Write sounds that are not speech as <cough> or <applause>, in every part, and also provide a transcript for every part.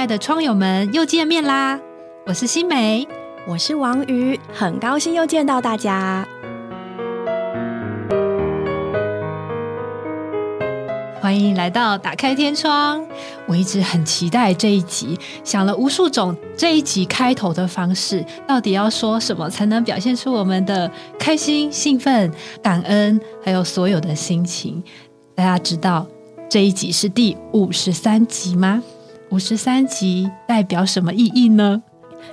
亲爱的窗友们，又见面啦！我是新梅，我是王瑜，很高兴又见到大家。欢迎来到打开天窗。我一直很期待这一集，想了无数种这一集开头的方式，到底要说什么才能表现出我们的开心、兴奋、感恩，还有所有的心情？大家知道这一集是第五十三集吗？五十三集代表什么意义呢？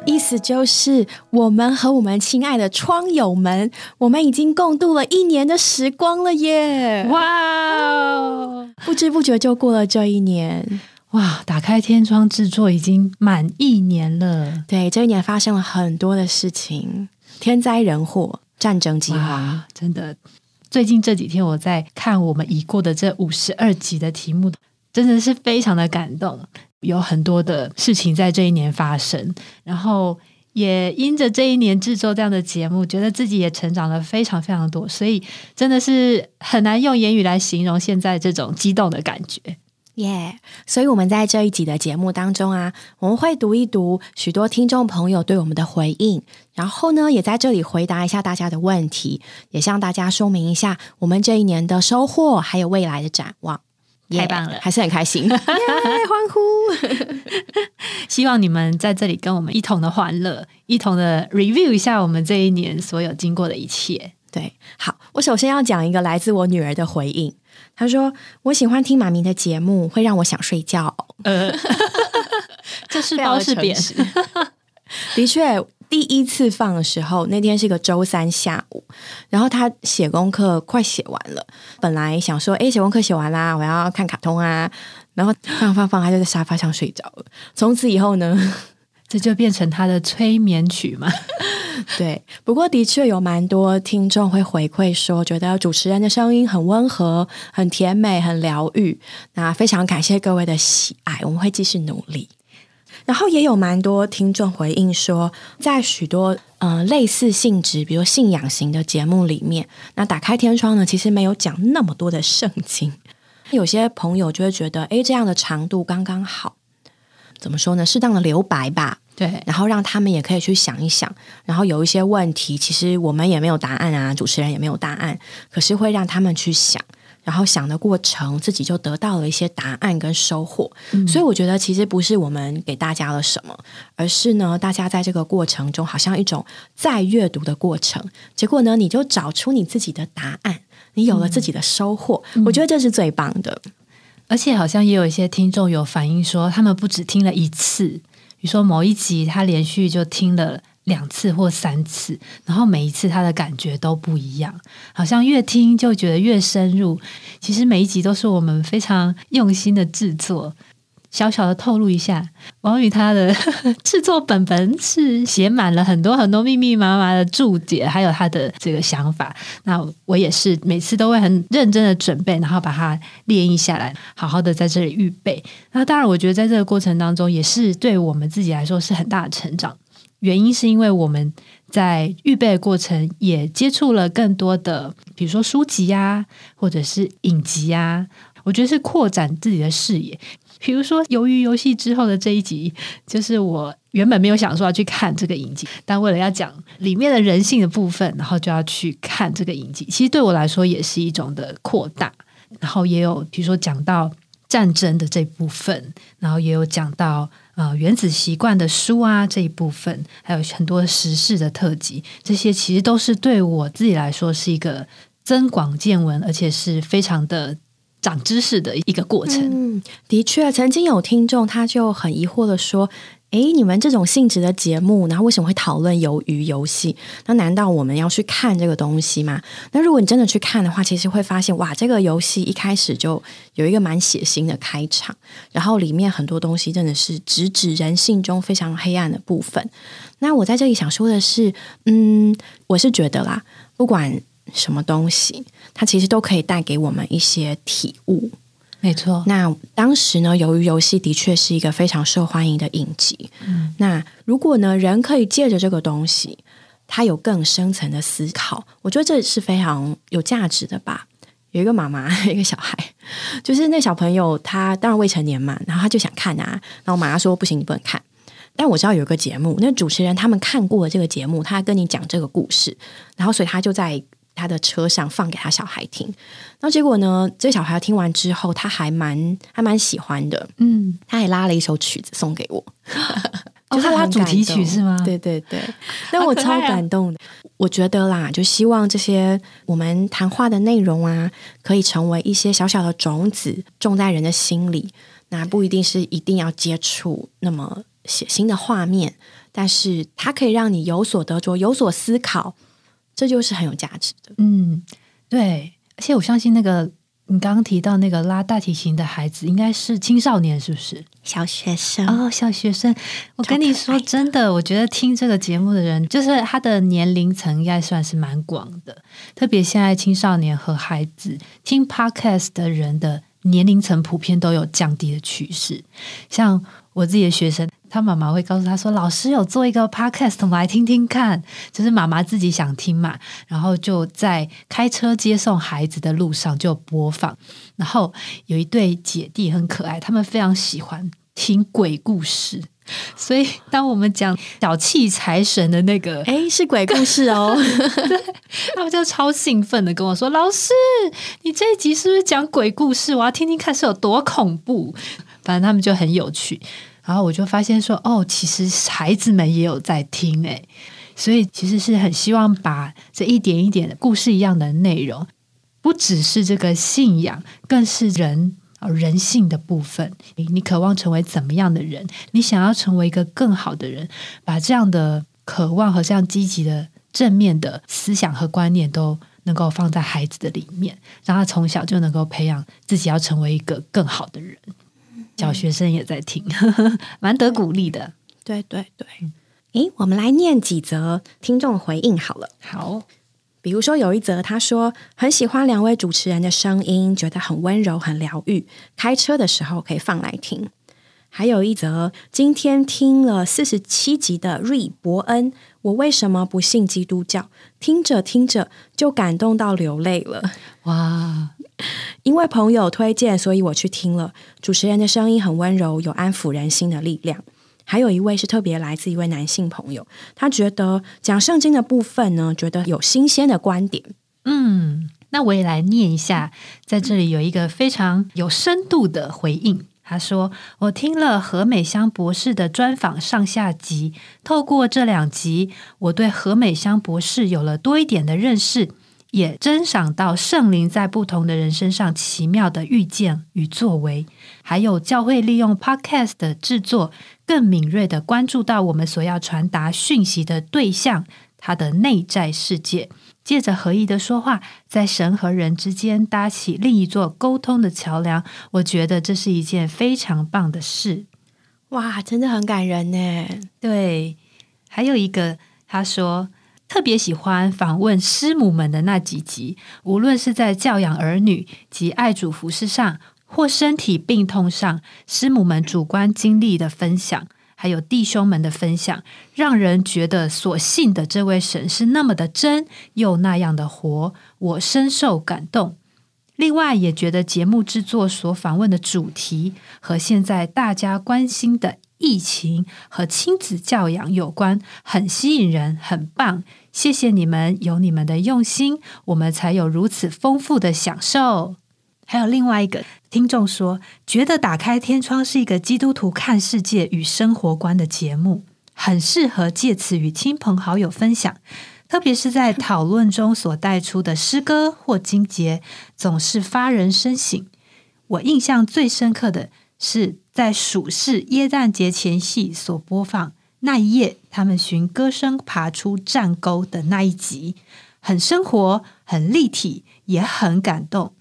意思就是我们和我们亲爱的窗友们，我们已经共度了一年的时光了耶！哇，不知不觉就过了这一年。哇，打开天窗制作已经满一年了。对，这一年发生了很多的事情，天灾人祸、战争、饥荒，真的。最近这几天我在看我们已过的这五十二集的题目，真的是非常的感动。有很多的事情在这一年发生，然后也因着这一年制作这样的节目，觉得自己也成长了非常非常多，所以真的是很难用言语来形容现在这种激动的感觉。耶！所以我们在这一集的节目当中啊，我们会读一读许多听众朋友对我们的回应，然后呢，也在这里回答一下大家的问题，也向大家说明一下我们这一年的收获，还有未来的展望。太棒了，还是很开心，<laughs> 欢呼！<laughs> 希望你们在这里跟我们一同的欢乐，一同的 review 一下我们这一年所有经过的一切。对，好，我首先要讲一个来自我女儿的回应。她说：“我喜欢听妈咪的节目，会让我想睡觉。”呃，<laughs> 这是包是扁？的确。第一次放的时候，那天是个周三下午，然后他写功课快写完了，本来想说，哎，写功课写完啦，我要看卡通啊，然后放放放，他就在沙发上睡着了。从此以后呢，<laughs> 这就变成他的催眠曲嘛。<laughs> 对，不过的确有蛮多听众会回馈说，觉得主持人的声音很温和、很甜美、很疗愈。那非常感谢各位的喜爱，我们会继续努力。然后也有蛮多听众回应说，在许多呃类似性质，比如信仰型的节目里面，那打开天窗呢，其实没有讲那么多的圣经。<laughs> 有些朋友就会觉得，哎，这样的长度刚刚好，怎么说呢？适当的留白吧，对，然后让他们也可以去想一想。然后有一些问题，其实我们也没有答案啊，主持人也没有答案，可是会让他们去想。然后想的过程，自己就得到了一些答案跟收获。所以我觉得，其实不是我们给大家了什么，而是呢，大家在这个过程中，好像一种在阅读的过程。结果呢，你就找出你自己的答案，你有了自己的收获。我觉得这是最棒的。而且好像也有一些听众有反映说，他们不止听了一次，比如说某一集他连续就听了。两次或三次，然后每一次他的感觉都不一样，好像越听就觉得越深入。其实每一集都是我们非常用心的制作。小小的透露一下，王宇他的 <laughs> 制作本本是写满了很多很多密密麻麻的注解，还有他的这个想法。那我也是每次都会很认真的准备，然后把它列印下来，好好的在这里预备。那当然，我觉得在这个过程当中，也是对我们自己来说是很大的成长。原因是因为我们在预备过程也接触了更多的，比如说书籍啊，或者是影集啊，我觉得是扩展自己的视野。比如说《鱿鱼游戏》之后的这一集，就是我原本没有想说要去看这个影集，但为了要讲里面的人性的部分，然后就要去看这个影集。其实对我来说也是一种的扩大。然后也有比如说讲到战争的这部分，然后也有讲到。呃，原子习惯的书啊这一部分，还有很多时事的特辑，这些其实都是对我自己来说是一个增广见闻，而且是非常的长知识的一个过程。嗯，的确，曾经有听众他就很疑惑的说。哎，你们这种性质的节目，然后为什么会讨论鱿鱼游戏？那难道我们要去看这个东西吗？那如果你真的去看的话，其实会发现，哇，这个游戏一开始就有一个蛮血腥的开场，然后里面很多东西真的是直指人性中非常黑暗的部分。那我在这里想说的是，嗯，我是觉得啦，不管什么东西，它其实都可以带给我们一些体悟。没错，那当时呢，由于游戏的确是一个非常受欢迎的影集。嗯，那如果呢，人可以借着这个东西，他有更深层的思考，我觉得这是非常有价值的吧。有一个妈妈，<laughs> 一个小孩，就是那小朋友他当然未成年嘛，然后他就想看啊，然后妈妈说不行，你不能看。但我知道有一个节目，那主持人他们看过了这个节目，他跟你讲这个故事，然后所以他就在他的车上放给他小孩听。然后结果呢，这小孩听完之后，他还蛮还蛮喜欢的，嗯，他还拉了一首曲子送给我，<laughs> 哦他拉主题曲是吗？对对对，那我超感动的。我觉得啦，就希望这些我们谈话的内容啊，可以成为一些小小的种子，种在人的心里。那不一定是一定要接触那么血腥的画面，但是它可以让你有所得着，有所思考，这就是很有价值的。嗯，对，而且我相信那个你刚刚提到那个拉大提琴的孩子，应该是青少年，是不是？小学生哦，小学生。我跟你说，真的，我觉得听这个节目的人，就是他的年龄层应该算是蛮广的。特别现在青少年和孩子听 podcast 的人的年龄层普遍都有降低的趋势。像我自己的学生，他妈妈会告诉他说：“老师有做一个 podcast，我们来听听看。”就是妈妈自己想听嘛，然后就在开车接送孩子的路上就播放。然后有一对姐弟很可爱，他们非常喜欢听鬼故事，所以当我们讲小气财神的那个，哎，是鬼故事哦，<laughs> 对他们就超兴奋的跟我说：“老师，你这一集是不是讲鬼故事？我要听听看是有多恐怖。”反正他们就很有趣。然后我就发现说：“哦，其实孩子们也有在听诶。所以其实是很希望把这一点一点的故事一样的内容，不只是这个信仰，更是人。人性的部分，你你渴望成为怎么样的人？你想要成为一个更好的人，把这样的渴望和这样积极的正面的思想和观念都能够放在孩子的里面，让他从小就能够培养自己要成为一个更好的人。小学生也在听，<laughs> 蛮得鼓励的。对对对，诶，我们来念几则听众回应好了。好。比如说有一则，他说很喜欢两位主持人的声音，觉得很温柔、很疗愈，开车的时候可以放来听。还有一则，今天听了四十七集的瑞伯恩，我为什么不信基督教？听着听着就感动到流泪了。哇！<laughs> 因为朋友推荐，所以我去听了。主持人的声音很温柔，有安抚人心的力量。还有一位是特别来自一位男性朋友，他觉得讲圣经的部分呢，觉得有新鲜的观点。嗯，那我也来念一下，在这里有一个非常有深度的回应。他说：“我听了何美香博士的专访上下集，透过这两集，我对何美香博士有了多一点的认识。”也珍赏到圣灵在不同的人身上奇妙的遇见与作为，还有教会利用 Podcast 的制作，更敏锐的关注到我们所要传达讯息的对象，他的内在世界，借着合一的说话，在神和人之间搭起另一座沟通的桥梁。我觉得这是一件非常棒的事。哇，真的很感人呢。对，还有一个他说。特别喜欢访问师母们的那几集，无论是在教养儿女及爱主服饰上，或身体病痛上，师母们主观经历的分享，还有弟兄们的分享，让人觉得所信的这位神是那么的真，又那样的活，我深受感动。另外，也觉得节目制作所访问的主题和现在大家关心的。疫情和亲子教养有关，很吸引人，很棒。谢谢你们，有你们的用心，我们才有如此丰富的享受。还有另外一个听众说，觉得打开天窗是一个基督徒看世界与生活观的节目，很适合借此与亲朋好友分享。特别是在讨论中所带出的诗歌或经节，总是发人深省。我印象最深刻的是。在属世耶诞节前夕所播放那一夜，他们寻歌声爬出战沟的那一集，很生活，很立体，也很感动。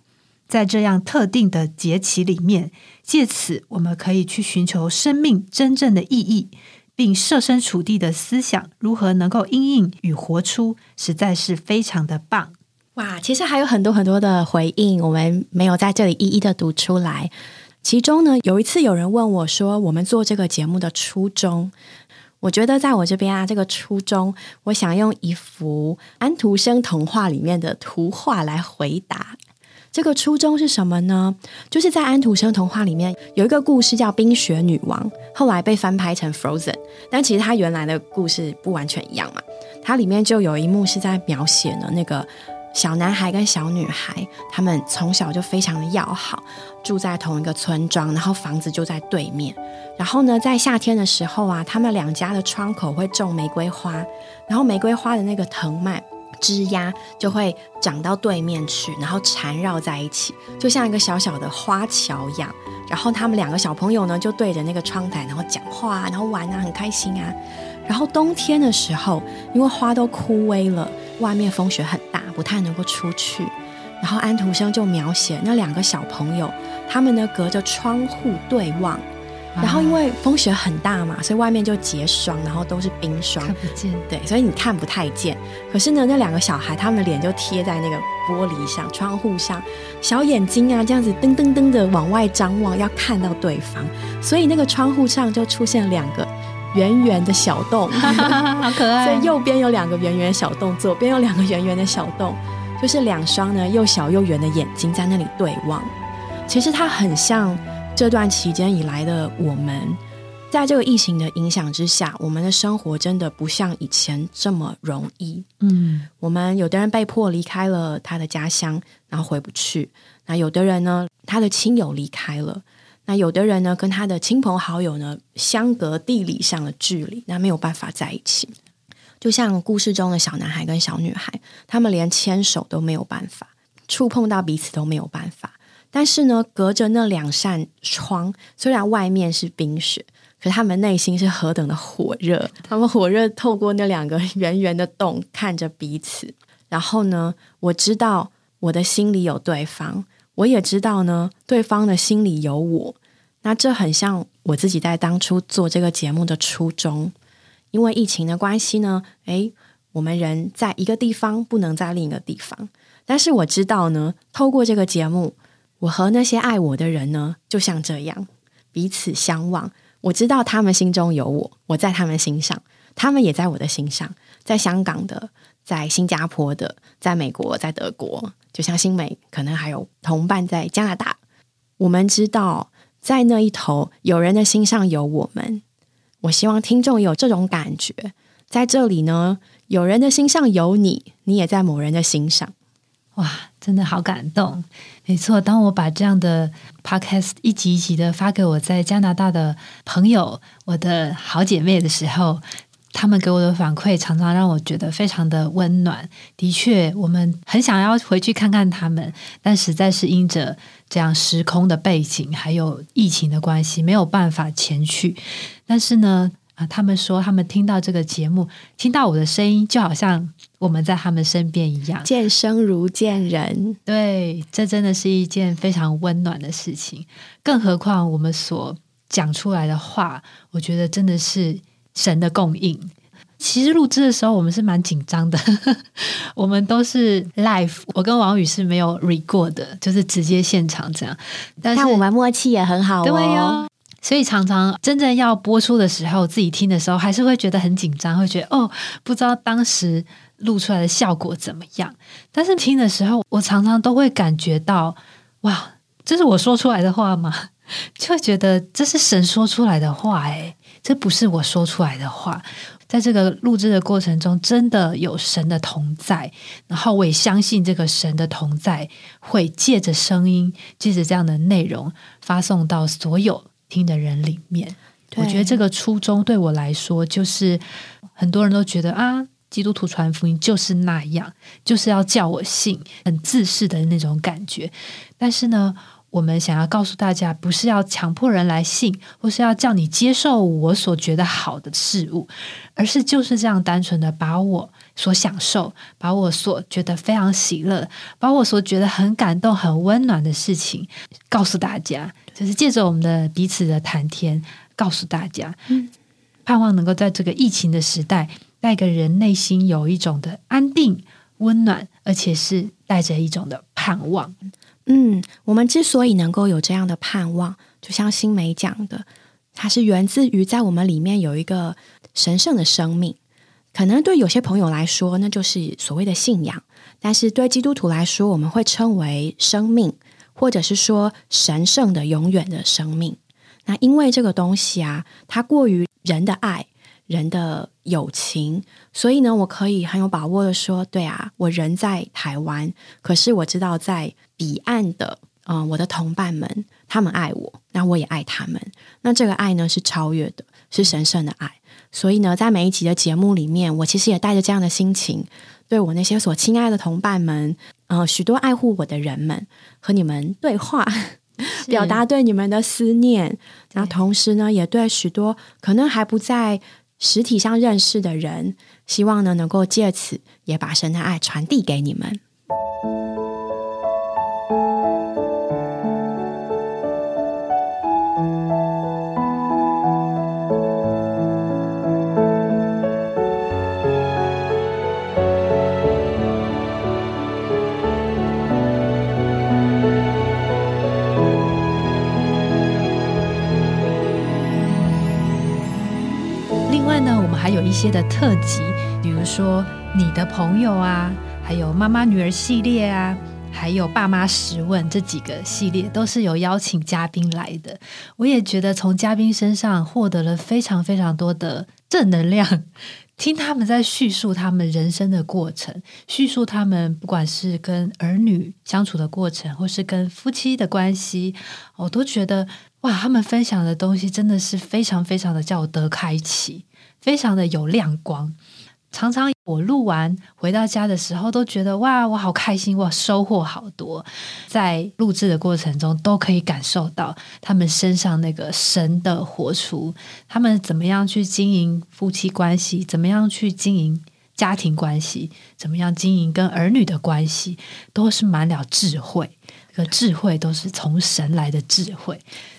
在这样特定的节期里面，借此我们可以去寻求生命真正的意义，并设身处地的思想如何能够应应与活出，实在是非常的棒。哇，其实还有很多很多的回应，我们没有在这里一一的读出来。其中呢，有一次有人问我说：“我们做这个节目的初衷？”我觉得在我这边啊，这个初衷，我想用一幅安徒生童话里面的图画来回答。这个初衷是什么呢？就是在安徒生童话里面有一个故事叫《冰雪女王》，后来被翻拍成《Frozen》，但其实它原来的故事不完全一样嘛。它里面就有一幕是在描写呢那个。小男孩跟小女孩，他们从小就非常的要好，住在同一个村庄，然后房子就在对面。然后呢，在夏天的时候啊，他们两家的窗口会种玫瑰花，然后玫瑰花的那个藤蔓枝丫就会长到对面去，然后缠绕在一起，就像一个小小的花桥一样。然后他们两个小朋友呢，就对着那个窗台，然后讲话，然后玩啊，很开心啊。然后冬天的时候，因为花都枯萎了，外面风雪很大，不太能够出去。然后安徒生就描写那两个小朋友，他们呢隔着窗户对望，然后因为风雪很大嘛，所以外面就结霜，然后都是冰霜，看不见。对，所以你看不太见。可是呢，那两个小孩，他们的脸就贴在那个玻璃上、窗户上，小眼睛啊这样子噔噔噔的往外张望，要看到对方，所以那个窗户上就出现两个。圆圆的小洞，<laughs> 好可爱。所以右边有两个圆圆的小洞，左边有两个圆圆的小洞，就是两双呢又小又圆的眼睛在那里对望。其实它很像这段期间以来的我们，在这个疫情的影响之下，我们的生活真的不像以前这么容易。嗯，我们有的人被迫离开了他的家乡，然后回不去；那有的人呢，他的亲友离开了。那有的人呢，跟他的亲朋好友呢相隔地理上的距离，那没有办法在一起。就像故事中的小男孩跟小女孩，他们连牵手都没有办法，触碰到彼此都没有办法。但是呢，隔着那两扇窗，虽然外面是冰雪，可他们内心是何等的火热。<laughs> 他们火热透过那两个圆圆的洞看着彼此。然后呢，我知道我的心里有对方。我也知道呢，对方的心里有我，那这很像我自己在当初做这个节目的初衷。因为疫情的关系呢，诶，我们人在一个地方不能在另一个地方，但是我知道呢，透过这个节目，我和那些爱我的人呢，就像这样彼此相望。我知道他们心中有我，我在他们心上，他们也在我的心上，在香港的，在新加坡的，在美国，在德国。就像新美，可能还有同伴在加拿大。我们知道，在那一头，有人的心上有我们。我希望听众有这种感觉，在这里呢，有人的心上有你，你也在某人的心上。哇，真的好感动！没错，当我把这样的 podcast 一集一集的发给我在加拿大的朋友、我的好姐妹的时候。他们给我的反馈常常让我觉得非常的温暖。的确，我们很想要回去看看他们，但实在是因着这样时空的背景，还有疫情的关系，没有办法前去。但是呢，啊，他们说他们听到这个节目，听到我的声音，就好像我们在他们身边一样，见生如见人。对，这真的是一件非常温暖的事情。更何况我们所讲出来的话，我觉得真的是。神的供应，其实录制的时候我们是蛮紧张的，<laughs> 我们都是 live，我跟王宇是没有 record 的，就是直接现场这样。但是我们默契也很好哦，所以常常真正要播出的时候，自己听的时候还是会觉得很紧张，会觉得哦，不知道当时录出来的效果怎么样。但是听的时候，我常常都会感觉到，哇，这是我说出来的话吗？就会觉得这是神说出来的话，哎。这不是我说出来的话，在这个录制的过程中，真的有神的同在，然后我也相信这个神的同在会借着声音，借着这样的内容发送到所有听的人里面。我觉得这个初衷对我来说，就是很多人都觉得啊，基督徒传福音就是那样，就是要叫我信，很自私的那种感觉。但是呢。我们想要告诉大家，不是要强迫人来信，或是要叫你接受我所觉得好的事物，而是就是这样单纯的把我所享受，把我所觉得非常喜乐，把我所觉得很感动、很温暖的事情告诉大家，就是借着我们的彼此的谈天，告诉大家，盼望能够在这个疫情的时代，带给人内心有一种的安定、温暖，而且是带着一种的盼望。嗯，我们之所以能够有这样的盼望，就像新梅讲的，它是源自于在我们里面有一个神圣的生命。可能对有些朋友来说，那就是所谓的信仰；但是对基督徒来说，我们会称为生命，或者是说神圣的、永远的生命。那因为这个东西啊，它过于人的爱、人的友情，所以呢，我可以很有把握的说，对啊，我人在台湾，可是我知道在彼岸的，嗯，我的同伴们，他们爱我，那我也爱他们。那这个爱呢，是超越的，是神圣的爱。所以呢，在每一集的节目里面，我其实也带着这样的心情，对我那些所亲爱的同伴们，呃，许多爱护我的人们，和你们对话，表达对你们的思念。然后同时呢，也对许多可能还不在实体上认识的人，希望呢，能够借此也把神的爱传递给你们。的特辑，比如说你的朋友啊，还有妈妈女儿系列啊，还有爸妈十问这几个系列，都是有邀请嘉宾来的。我也觉得从嘉宾身上获得了非常非常多的正能量，听他们在叙述他们人生的过程，叙述他们不管是跟儿女相处的过程，或是跟夫妻的关系，我都觉得哇，他们分享的东西真的是非常非常的叫我得开启。非常的有亮光，常常我录完回到家的时候，都觉得哇，我好开心，我收获好多。在录制的过程中，都可以感受到他们身上那个神的活出，他们怎么样去经营夫妻关系，怎么样去经营家庭关系，怎么样经营跟儿女的关系，都是满了智慧。个智慧都是从神来的智慧。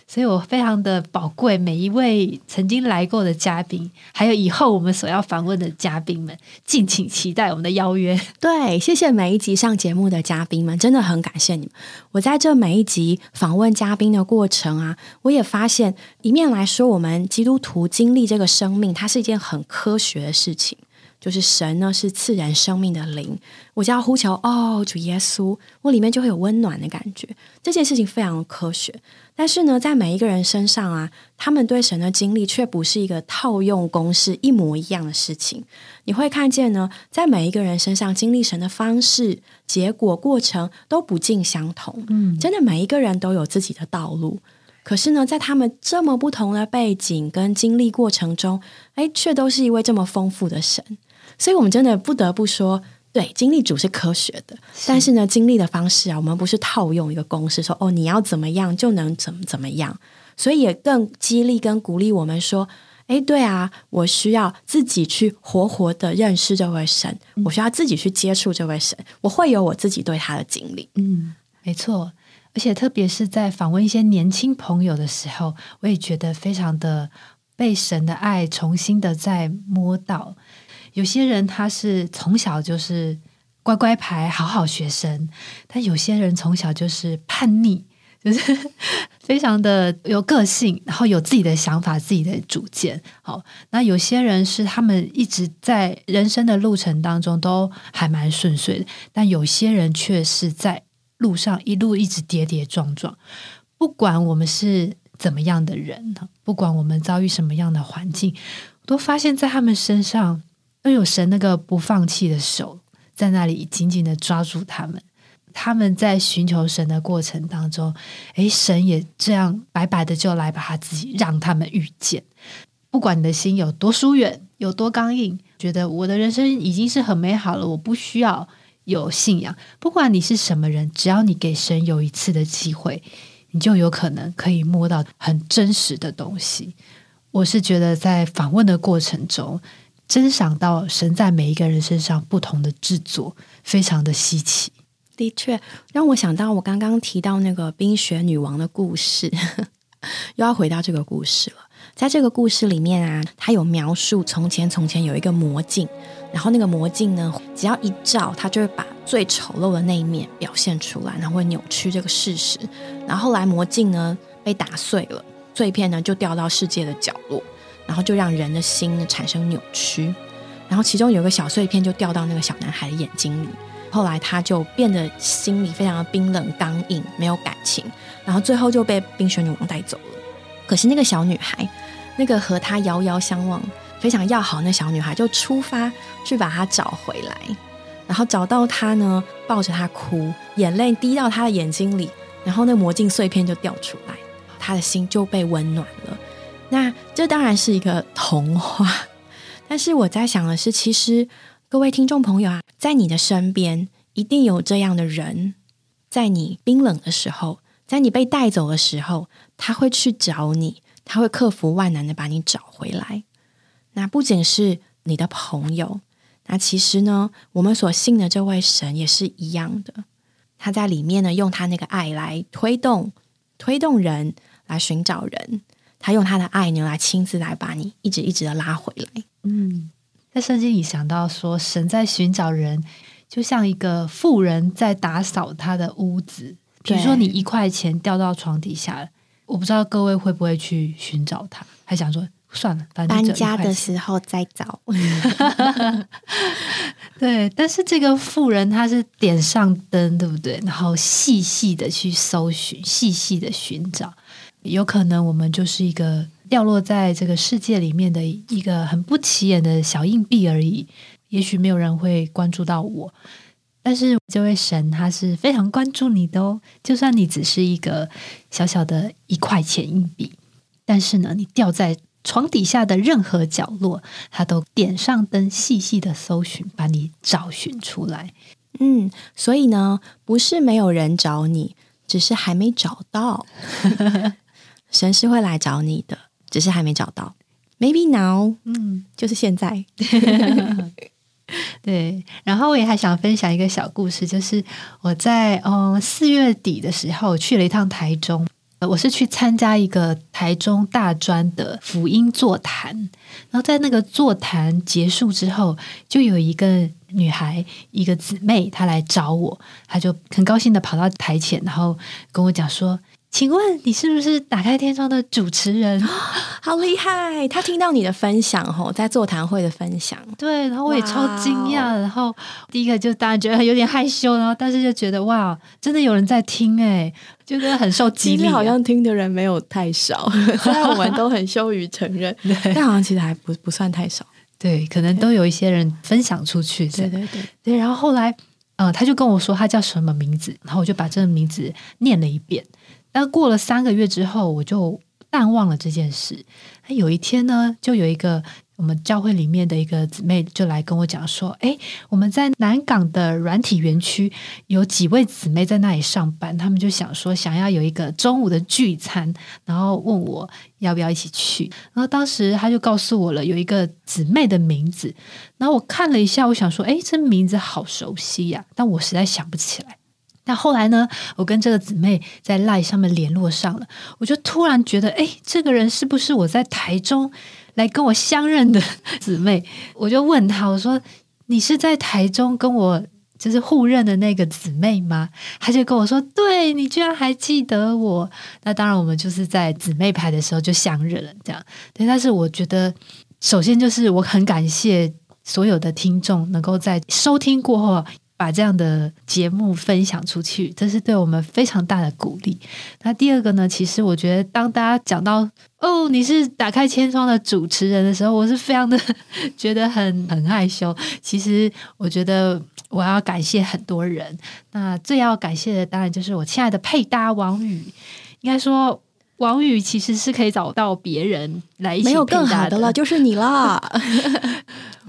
所以我非常的宝贵，每一位曾经来过的嘉宾，还有以后我们所要访问的嘉宾们，敬请期待我们的邀约。<laughs> 对，谢谢每一集上节目的嘉宾们，真的很感谢你们。我在这每一集访问嘉宾的过程啊，我也发现，一面来说，我们基督徒经历这个生命，它是一件很科学的事情。就是神呢，是赐人生命的灵。我只要呼求哦，主耶稣，我里面就会有温暖的感觉。这件事情非常科学，但是呢，在每一个人身上啊，他们对神的经历却不是一个套用公式一模一样的事情。你会看见呢，在每一个人身上经历神的方式、结果、过程都不尽相同。嗯，真的每一个人都有自己的道路。可是呢，在他们这么不同的背景跟经历过程中，哎，却都是一位这么丰富的神。所以，我们真的不得不说，对，经历主是科学的，但是呢，经历的方式啊，我们不是套用一个公式，说哦，你要怎么样就能怎么怎么样。所以，也更激励跟鼓励我们说，哎，对啊，我需要自己去活活的认识这位神，我需要自己去接触这位神，我会有我自己对他的经历。嗯，没错。而且，特别是在访问一些年轻朋友的时候，我也觉得非常的被神的爱重新的在摸到。有些人他是从小就是乖乖牌、好好学生，但有些人从小就是叛逆，<laughs> 就是非常的有个性，然后有自己的想法、自己的主见。好，那有些人是他们一直在人生的路程当中都还蛮顺遂的，但有些人却是在路上一路一直跌跌撞撞。不管我们是怎么样的人呢，不管我们遭遇什么样的环境，都发现在他们身上。都有神那个不放弃的手在那里紧紧的抓住他们，他们在寻求神的过程当中，诶，神也这样白白的就来把他自己让他们遇见。不管你的心有多疏远，有多刚硬，觉得我的人生已经是很美好了，我不需要有信仰。不管你是什么人，只要你给神有一次的机会，你就有可能可以摸到很真实的东西。我是觉得在访问的过程中。真想到神在每一个人身上不同的制作，非常的稀奇。的确，让我想到我刚刚提到那个冰雪女王的故事，<laughs> 又要回到这个故事了。在这个故事里面啊，它有描述从前从前有一个魔镜，然后那个魔镜呢，只要一照，它就会把最丑陋的那一面表现出来，然后会扭曲这个事实。然后后来魔镜呢被打碎了，碎片呢就掉到世界的角落。然后就让人的心产生扭曲，然后其中有个小碎片就掉到那个小男孩的眼睛里，后来他就变得心里非常的冰冷刚硬，没有感情，然后最后就被冰雪女王带走了。可是那个小女孩，那个和他遥遥相望、非常要好那小女孩，就出发去把他找回来，然后找到他呢，抱着他哭，眼泪滴到他的眼睛里，然后那魔镜碎片就掉出来，他的心就被温暖了。那这当然是一个童话，但是我在想的是，其实各位听众朋友啊，在你的身边一定有这样的人，在你冰冷的时候，在你被带走的时候，他会去找你，他会克服万难的把你找回来。那不仅是你的朋友，那其实呢，我们所信的这位神也是一样的，他在里面呢，用他那个爱来推动、推动人来寻找人。他用他的爱呢，来亲自来把你一直一直的拉回来。嗯，在圣经里想到说，神在寻找人，就像一个富人在打扫他的屋子。比如说，你一块钱掉到床底下，我不知道各位会不会去寻找他，还想说算了，搬家的时候再找。<laughs> 对，但是这个富人他是点上灯，对不对？然后细细的去搜寻，细细的寻找。有可能我们就是一个掉落在这个世界里面的一个很不起眼的小硬币而已，也许没有人会关注到我，但是这位神他是非常关注你的哦。就算你只是一个小小的一块钱硬币，但是呢，你掉在床底下的任何角落，他都点上灯，细细的搜寻，把你找寻出来。嗯，所以呢，不是没有人找你，只是还没找到。<laughs> 神是会来找你的，只是还没找到。Maybe now，嗯，就是现在。<laughs> 对，然后我也还想分享一个小故事，就是我在嗯四月底的时候去了一趟台中，我是去参加一个台中大专的福音座谈，然后在那个座谈结束之后，就有一个女孩，一个姊妹，她来找我，她就很高兴的跑到台前，然后跟我讲说。请问你是不是打开天窗的主持人？<gasps> 好厉害！他听到你的分享吼，在座谈会的分享，对，然后我也超惊讶。然后第一个就当然觉得有点害羞，然后但是就觉得哇，真的有人在听哎，觉得很受激励。好像听的人没有太少，<laughs> 虽然我们都很羞于承认，<laughs> 但好像其实还不不算太少。对，可能都有一些人分享出去。对对对对。然后后来，呃，他就跟我说他叫什么名字，然后我就把这个名字念了一遍。但过了三个月之后，我就淡忘了这件事。有一天呢，就有一个我们教会里面的一个姊妹就来跟我讲说：“哎，我们在南港的软体园区有几位姊妹在那里上班，他们就想说想要有一个中午的聚餐，然后问我要不要一起去。然后当时他就告诉我了有一个姊妹的名字，然后我看了一下，我想说：哎，这名字好熟悉呀，但我实在想不起来。”那后来呢？我跟这个姊妹在赖上面联络上了，我就突然觉得，哎，这个人是不是我在台中来跟我相认的 <laughs> 姊妹？我就问他，我说：“你是在台中跟我就是互认的那个姊妹吗？”他就跟我说：“对，你居然还记得我。”那当然，我们就是在姊妹牌的时候就相认了，这样。对，但是我觉得，首先就是我很感谢所有的听众能够在收听过后。把这样的节目分享出去，这是对我们非常大的鼓励。那第二个呢？其实我觉得，当大家讲到哦，你是打开千窗的主持人的时候，我是非常的觉得很很害羞。其实我觉得我要感谢很多人。那最要感谢的，当然就是我亲爱的配搭王宇。应该说，王宇其实是可以找到别人来一起没有更好的了，就是你啦。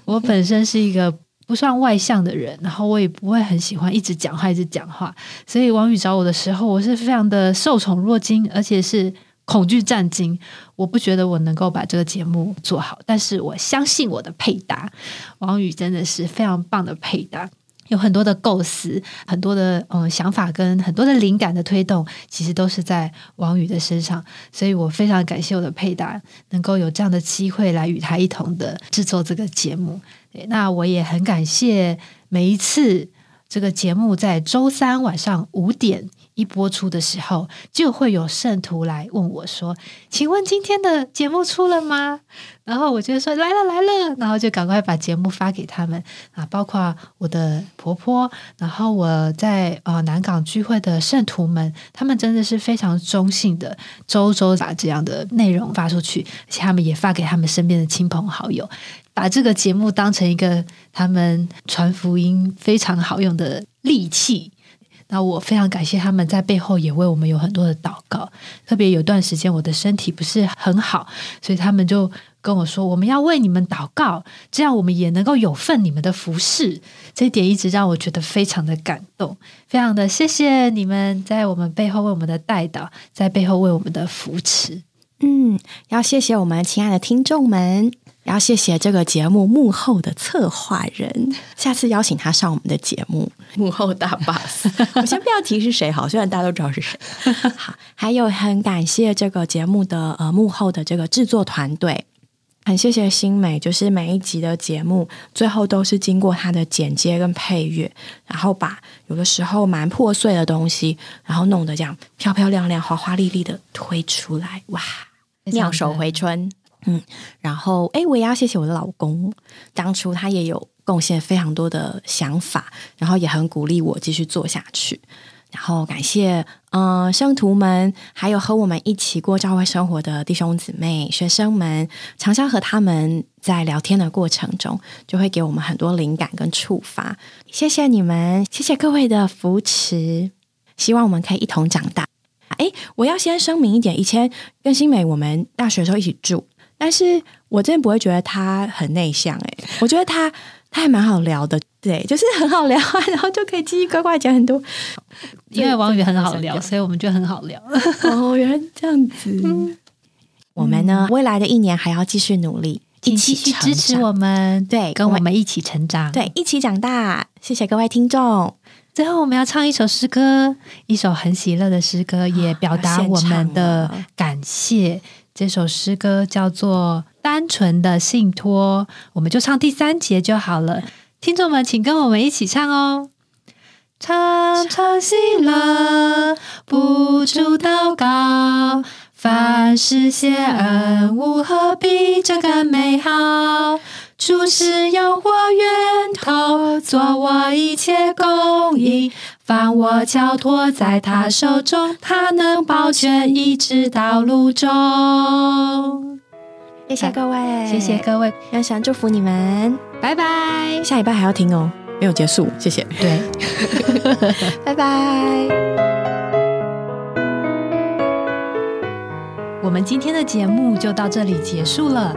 我本身是一个。不算外向的人，然后我也不会很喜欢一直讲话，一直讲话。所以王宇找我的时候，我是非常的受宠若惊，而且是恐惧战惊。我不觉得我能够把这个节目做好，但是我相信我的配搭，王宇真的是非常棒的配搭。有很多的构思，很多的嗯想法跟很多的灵感的推动，其实都是在王宇的身上。所以我非常感谢我的配搭，能够有这样的机会来与他一同的制作这个节目。那我也很感谢每一次这个节目在周三晚上五点一播出的时候，就会有圣徒来问我说：“请问今天的节目出了吗？”然后我就说：“来了，来了。”然后就赶快把节目发给他们啊，包括我的婆婆，然后我在呃南港聚会的圣徒们，他们真的是非常中性的，周周把这样的内容发出去，而且他们也发给他们身边的亲朋好友，把这个节目当成一个他们传福音非常好用的利器。那我非常感谢他们在背后也为我们有很多的祷告，特别有段时间我的身体不是很好，所以他们就跟我说我们要为你们祷告，这样我们也能够有份你们的服饰。这一点一直让我觉得非常的感动，非常的谢谢你们在我们背后为我们的带导，在背后为我们的扶持。嗯，要谢谢我们亲爱的听众们。要谢谢这个节目幕后的策划人，下次邀请他上我们的节目。幕后大 boss，<laughs> 我先不要提是谁好，虽然大家都知道是谁。好，还有很感谢这个节目的呃幕后的这个制作团队，很谢谢新美，就是每一集的节目最后都是经过他的剪接跟配乐，然后把有的时候蛮破碎的东西，然后弄得这样漂漂亮亮、华华丽丽的推出来，哇，妙手回春。嗯，然后哎，我也要谢谢我的老公，当初他也有贡献非常多的想法，然后也很鼓励我继续做下去。然后感谢嗯，圣徒们，还有和我们一起过教会生活的弟兄姊妹、学生们，常常和他们在聊天的过程中，就会给我们很多灵感跟触发。谢谢你们，谢谢各位的扶持，希望我们可以一同长大。哎，我要先声明一点，以前跟新美我们大学的时候一起住。但是我真的不会觉得他很内向哎，我觉得他他还蛮好聊的，对，<laughs> 就是很好聊，然后就可以叽叽呱呱讲很多。因为王宇很好聊，所以我们就很好聊。哦，原来这样子。我们呢，未来的一年还要继续努力，一起支持我们，对，跟我们一起成长，对，一起长大。谢谢各位听众。最后，我们要唱一首诗歌，一首很喜乐的诗歌，也表达我们的感谢。这首诗歌叫做《单纯的信托》，我们就唱第三节就好了。听众们，请跟我们一起唱哦！常常喜乐，不住祷告，凡事谢恩，无何比这更美好。主是有我源头，做我一切供应。放我交托在他手中，他能保全一直到路中。谢谢各位，谢谢各位，愿神祝福你们，拜拜。下礼拜还要听哦，没有结束，谢谢。对，<laughs> 拜拜。我们今天的节目就到这里结束了，